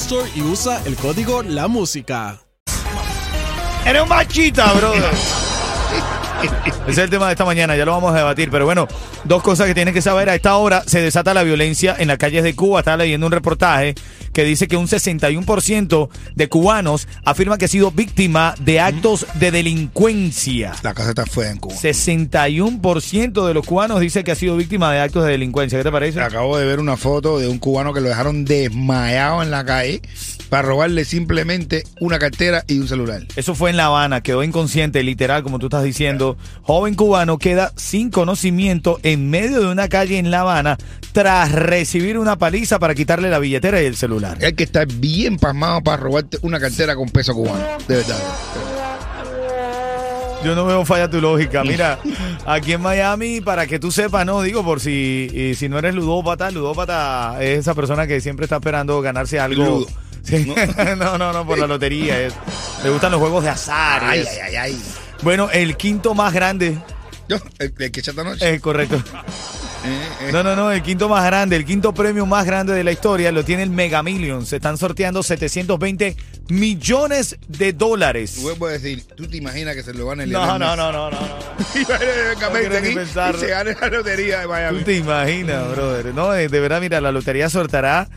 Store y usa el código La Música. Eres un machita, brother. Ese es el tema de esta mañana, ya lo vamos a debatir. Pero bueno, dos cosas que tienen que saber. A esta hora se desata la violencia en las calles de Cuba. Estaba leyendo un reportaje que dice que un 61% de cubanos afirma que ha sido víctima de actos de delincuencia. La casa está fea en Cuba. 61% de los cubanos dice que ha sido víctima de actos de delincuencia. ¿Qué te parece? Acabo de ver una foto de un cubano que lo dejaron desmayado en la calle para robarle simplemente una cartera y un celular. Eso fue en La Habana, quedó inconsciente, literal, como tú estás diciendo. Joven cubano queda sin conocimiento en medio de una calle en La Habana tras recibir una paliza para quitarle la billetera y el celular. Hay que estar bien pasmado para robarte una cartera con peso cubano. De verdad. Yo no veo falla tu lógica. Mira, aquí en Miami, para que tú sepas, no digo por si, y si no eres ludópata, ludópata es esa persona que siempre está esperando ganarse algo. Ludo. Sí. No, no, no, por la lotería. es. Le gustan los juegos de azar. Ay, es. ay, ay, ay. Bueno, el quinto más grande. Yo, el, el que echa esta noche. Es correcto. Eh, eh. No, no, no, el quinto más grande, el quinto premio más grande de la historia lo tiene el Mega Millions. Se están sorteando 720 millones de dólares. Vuelvo a decir, ¿tú te imaginas que se lo van a No, no, no, no, no. no. Y No se gane la lotería de ¿Tú Miami. te imaginas, brother? No, de de verdad, mira, la lotería sortará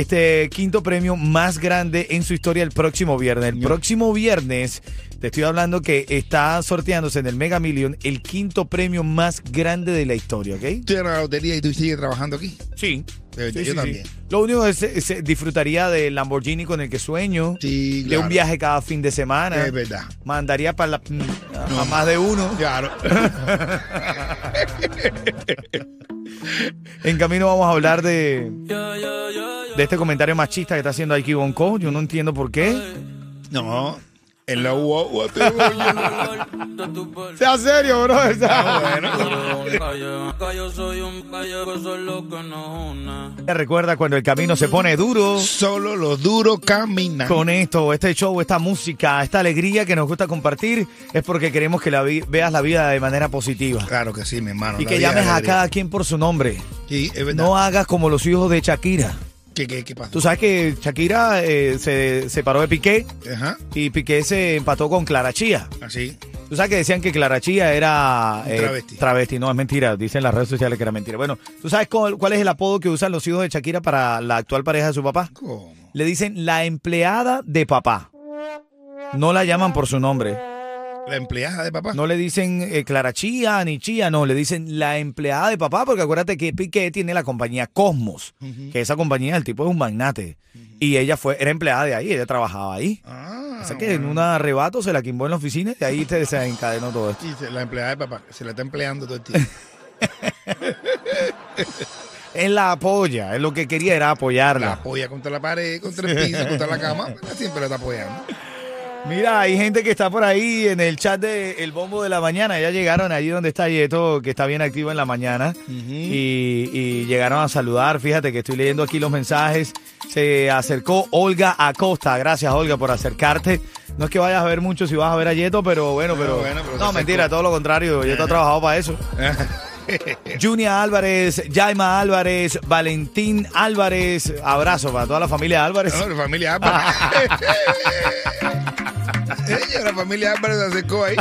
este quinto premio más grande en su historia el próximo viernes. El Yo- próximo viernes, te estoy hablando que está sorteándose en el Mega Million el quinto premio más grande de la historia, ¿ok? Tú eres la lotería y tú sigues trabajando aquí. Sí. Yo sí, también. sí. Lo único es, es- disfrutaría del Lamborghini con el que sueño, Sí, de claro. un viaje cada fin de semana. Es verdad. Mandaría para la- a, a más de uno. Claro. En camino vamos a hablar de, de este comentario machista que está haciendo Aiki Bonco. Yo no entiendo por qué. no. En la guagua te voy a- Sea serio, bro. Une. Recuerda cuando el camino se pone duro. Solo los duros caminan. Con esto, este show, esta música, esta alegría que nos gusta compartir, es porque queremos que la vi- veas la vida de manera positiva. Claro que sí, mi hermano. Y la que vida llames es a cada quien por su nombre. Sí, es verdad. No hagas como los hijos de Shakira. ¿Qué, qué, qué pasó? Tú sabes que Shakira eh, se separó de Piqué Ajá. y Piqué se empató con Clara Chía. Así. Tú sabes que decían que Clara Chía era eh, travesti. travesti. No, es mentira. Dicen en las redes sociales que era mentira. Bueno, ¿tú sabes cuál, cuál es el apodo que usan los hijos de Shakira para la actual pareja de su papá? ¿Cómo? Le dicen la empleada de papá. No la llaman por su nombre. La empleada de papá. No le dicen eh, Clara Chía ni Chía, no, le dicen la empleada de papá, porque acuérdate que Piqué tiene la compañía Cosmos, que esa compañía, el tipo es un magnate. Y ella fue, era empleada de ahí, ella trabajaba ahí. Ah. o sea que en un arrebato se la quimbó en la oficina y ahí te desencadenó todo esto. Dice, la empleada de papá. Se la está empleando todo el tiempo. Él la apoya, él lo que quería era la apoyarla. apoya contra la pared, contra el piso, contra la cama. Siempre la está apoyando. Mira, hay gente que está por ahí en el chat de El Bombo de la Mañana. Ya llegaron allí donde está Yeto, que está bien activo en la mañana. y, y llegaron a saludar. Fíjate que estoy leyendo aquí los mensajes. se acercó Olga Acosta. Gracias, Olga, por acercarte. No es que vayas a ver mucho si vas a ver a Yeto, pero bueno, pero. bueno, pero se no, mentira, todo lo contrario. Yeto ha trabajado para eso. Junia Álvarez, Jaima Álvarez, Valentín Álvarez. Abrazo para toda la familia Álvarez. No, la familia Álvarez. La familia Álvarez se acercó ahí.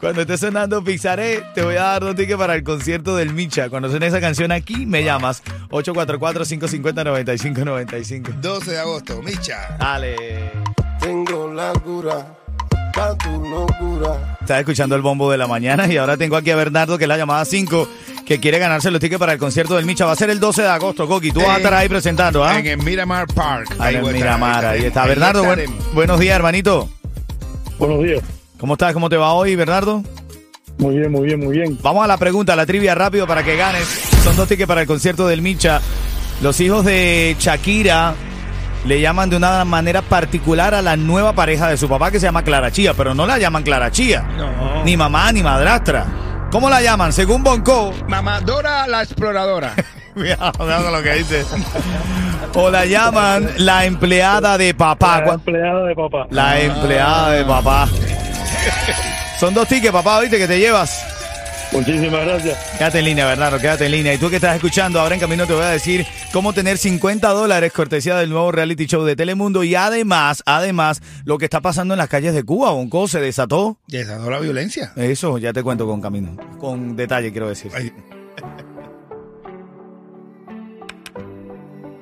Cuando esté sonando Pixaré, te voy a dar dos tickets para el concierto del Micha. Cuando suene esa canción aquí, me llamas. 844-550-9595. 12 de agosto, Micha. Dale. Tengo la cura pa' tu locura. Estás escuchando el bombo de la mañana y ahora tengo aquí a Bernardo, que es la llamada 5, que quiere ganarse los tickets para el concierto del Micha. Va a ser el 12 de agosto, Coqui. Tú vas a estar ahí presentando, ¿ah? En el Miramar Park. Ahí en a Miramar, ahí está. Ahí Bernardo, buen- buenos días, hermanito. Buenos días. ¿Cómo estás? ¿Cómo te va hoy, Bernardo? Muy bien, muy bien, muy bien. Vamos a la pregunta, la trivia rápido para que ganes. Son dos tickets para el concierto del Micha. Los hijos de Shakira le llaman de una manera particular a la nueva pareja de su papá que se llama Clara Chía, pero no la llaman Clara Chía. No. Ni mamá ni madrastra. ¿Cómo la llaman? Según Bonco. Mamadora la exploradora. Cuidado, cuidado con lo que dice. O la llaman la empleada de papá. La empleada de papá. La empleada de papá. Son dos tickets, papá, ¿viste? Que te llevas. Muchísimas gracias. Quédate en línea, Bernardo, quédate en línea. Y tú que estás escuchando, ahora en camino te voy a decir cómo tener 50 dólares cortesía del nuevo reality show de Telemundo. Y además, además, lo que está pasando en las calles de Cuba. Bonco se desató. Desató la violencia. Eso ya te cuento con camino. Con detalle, quiero decir. Ay,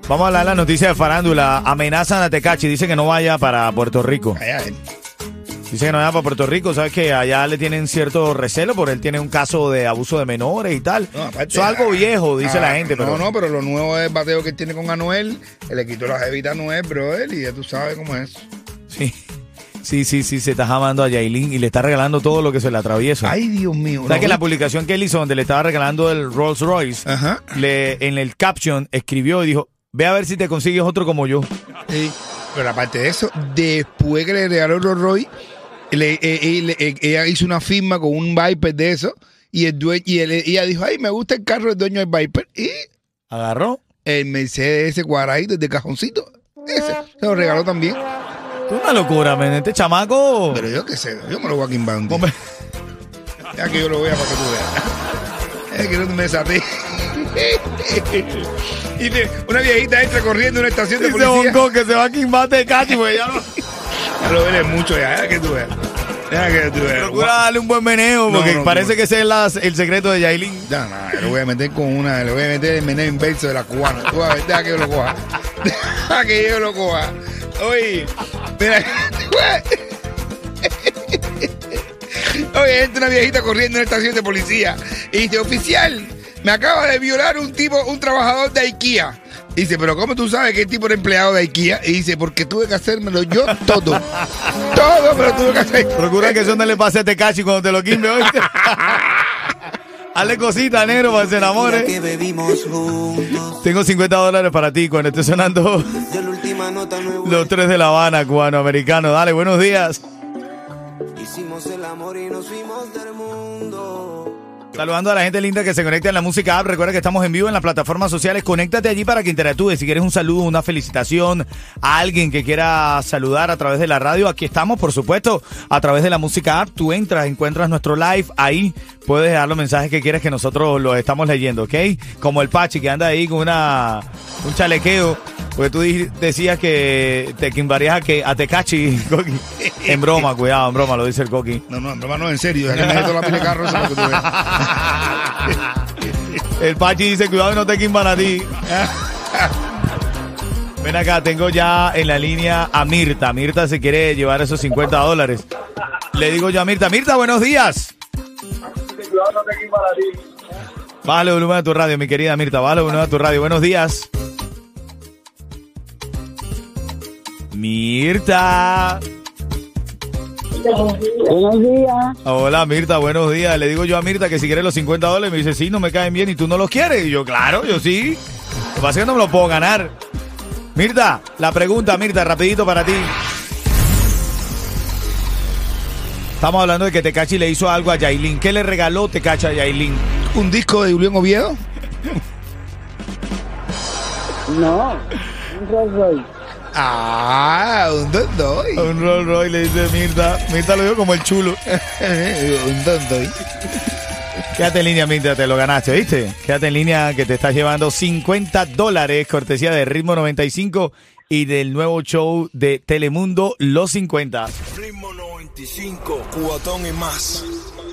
Vamos a hablar de la noticia de farándula. Amenazan a Tecachi. Dice que no vaya para Puerto Rico. allá él. Dice que no vaya para Puerto Rico. Sabes que allá le tienen cierto recelo porque él tiene un caso de abuso de menores y tal. No, aparte, Eso es algo ah, viejo, dice ah, la gente. Pero No, no, pero lo nuevo es el bateo que él tiene con Anuel. Él le quitó la jevita a Anuel, brother, y ya tú sabes cómo es. Sí. Sí, sí, sí, se está amando a Yailin y le está regalando todo lo que se le atraviesa. Ay, Dios mío. ¿Sabes ¿no? que la publicación que él hizo donde le estaba regalando el Rolls Royce, Ajá. le, en el caption escribió y dijo, ve a ver si te consigues otro como yo. Sí. Pero aparte de eso, después que le regaló Rolls Royce, le- eh, eh, le- eh, ella hizo una firma con un Viper de eso. Y, el due- y él- ella dijo, ay, me gusta el carro del dueño del Viper. Y Agarró. el Mercedes ese cuadradito de cajoncito, ese se lo regaló también. Es una locura, men. Este chamaco... Pero yo qué sé, yo me lo voy a quimbar un día. Ya que yo lo vea para que tú veas. Es que no me desaté. y una viejita entra corriendo en una estación de dice policía. Bonco que se va a quimbar Tecachi porque ya no... Ya lo veré mucho ya, ya que tú veas. Ya que tú veas. Procura darle un buen meneo porque no, parece no. que ese es la- el secreto de Yailin. Ya, yo lo voy a meter con una, le voy a meter el meneo inverso de la cubana. Tú a ver, deja que yo lo coja. Deja que yo lo coja. Oye, mira, Oye, entra una viejita corriendo en una estación de policía y dice, oficial, me acaba de violar un tipo, un trabajador de IKEA. Y dice, pero ¿cómo tú sabes qué tipo de empleado de IKEA? Y dice, porque tuve que hacérmelo yo todo. todo me lo tuve que hacer. Procura que eso no le pase a Tecachi cuando te lo quimbe, ¿oíste? Hazle cosita, negro, para que se enamore. que bebimos juntos. Tengo 50 dólares para ti cuando esté sonando De la última nota no he los tres de La Habana, cubano-americano. Dale, buenos días. Hicimos el amor y nos fuimos mundo. Saludando a la gente linda que se conecta en la música app. Recuerda que estamos en vivo en las plataformas sociales. Conéctate allí para que interactúes. Si quieres un saludo, una felicitación a alguien que quiera saludar a través de la radio, aquí estamos, por supuesto, a través de la música app. Tú entras, encuentras nuestro live ahí. Puedes dejar los mensajes que quieres que nosotros los estamos leyendo, ¿ok? Como el Pachi que anda ahí con una un chalequeo. Porque tú decías que te quimbarías a, que, a Tecachi, Coqui. En broma, cuidado, en broma, lo dice el Coqui. No, no, en broma no, en serio. Ya que me meto la pila de carro, eso es lo que tú veas. El Pachi dice, cuidado que no te quimban a ti. Ven acá, tengo ya en la línea a Mirta. Mirta se quiere llevar esos 50 dólares. Le digo yo a Mirta, Mirta, buenos días. Bájale el volumen a tu radio, mi querida Mirta. Bájale volumen a tu radio. Buenos días. Mirta. Buenos días. Hola Mirta, buenos días. Le digo yo a Mirta que si quiere los 50 dólares, me dice, sí, no me caen bien y tú no los quieres. Y yo, claro, yo sí. Lo que pasa es que no me los puedo ganar. Mirta, la pregunta, Mirta, rapidito para ti. Estamos hablando de que Tecachi le hizo algo a Yailin. ¿Qué le regaló Tecachi a Yailin? Un disco de Julián Oviedo. No, un Rolls Royce. Ah, un don doy. Un Rolls Royce le dice Mirta. Mirta lo dijo como el chulo. un don doy. Quédate en línea, Mirta, te lo ganaste, ¿viste? Quédate en línea que te estás llevando 50 dólares, cortesía de Ritmo 95 y del nuevo show de Telemundo Los 50. Ritmo 95, cubatón y más.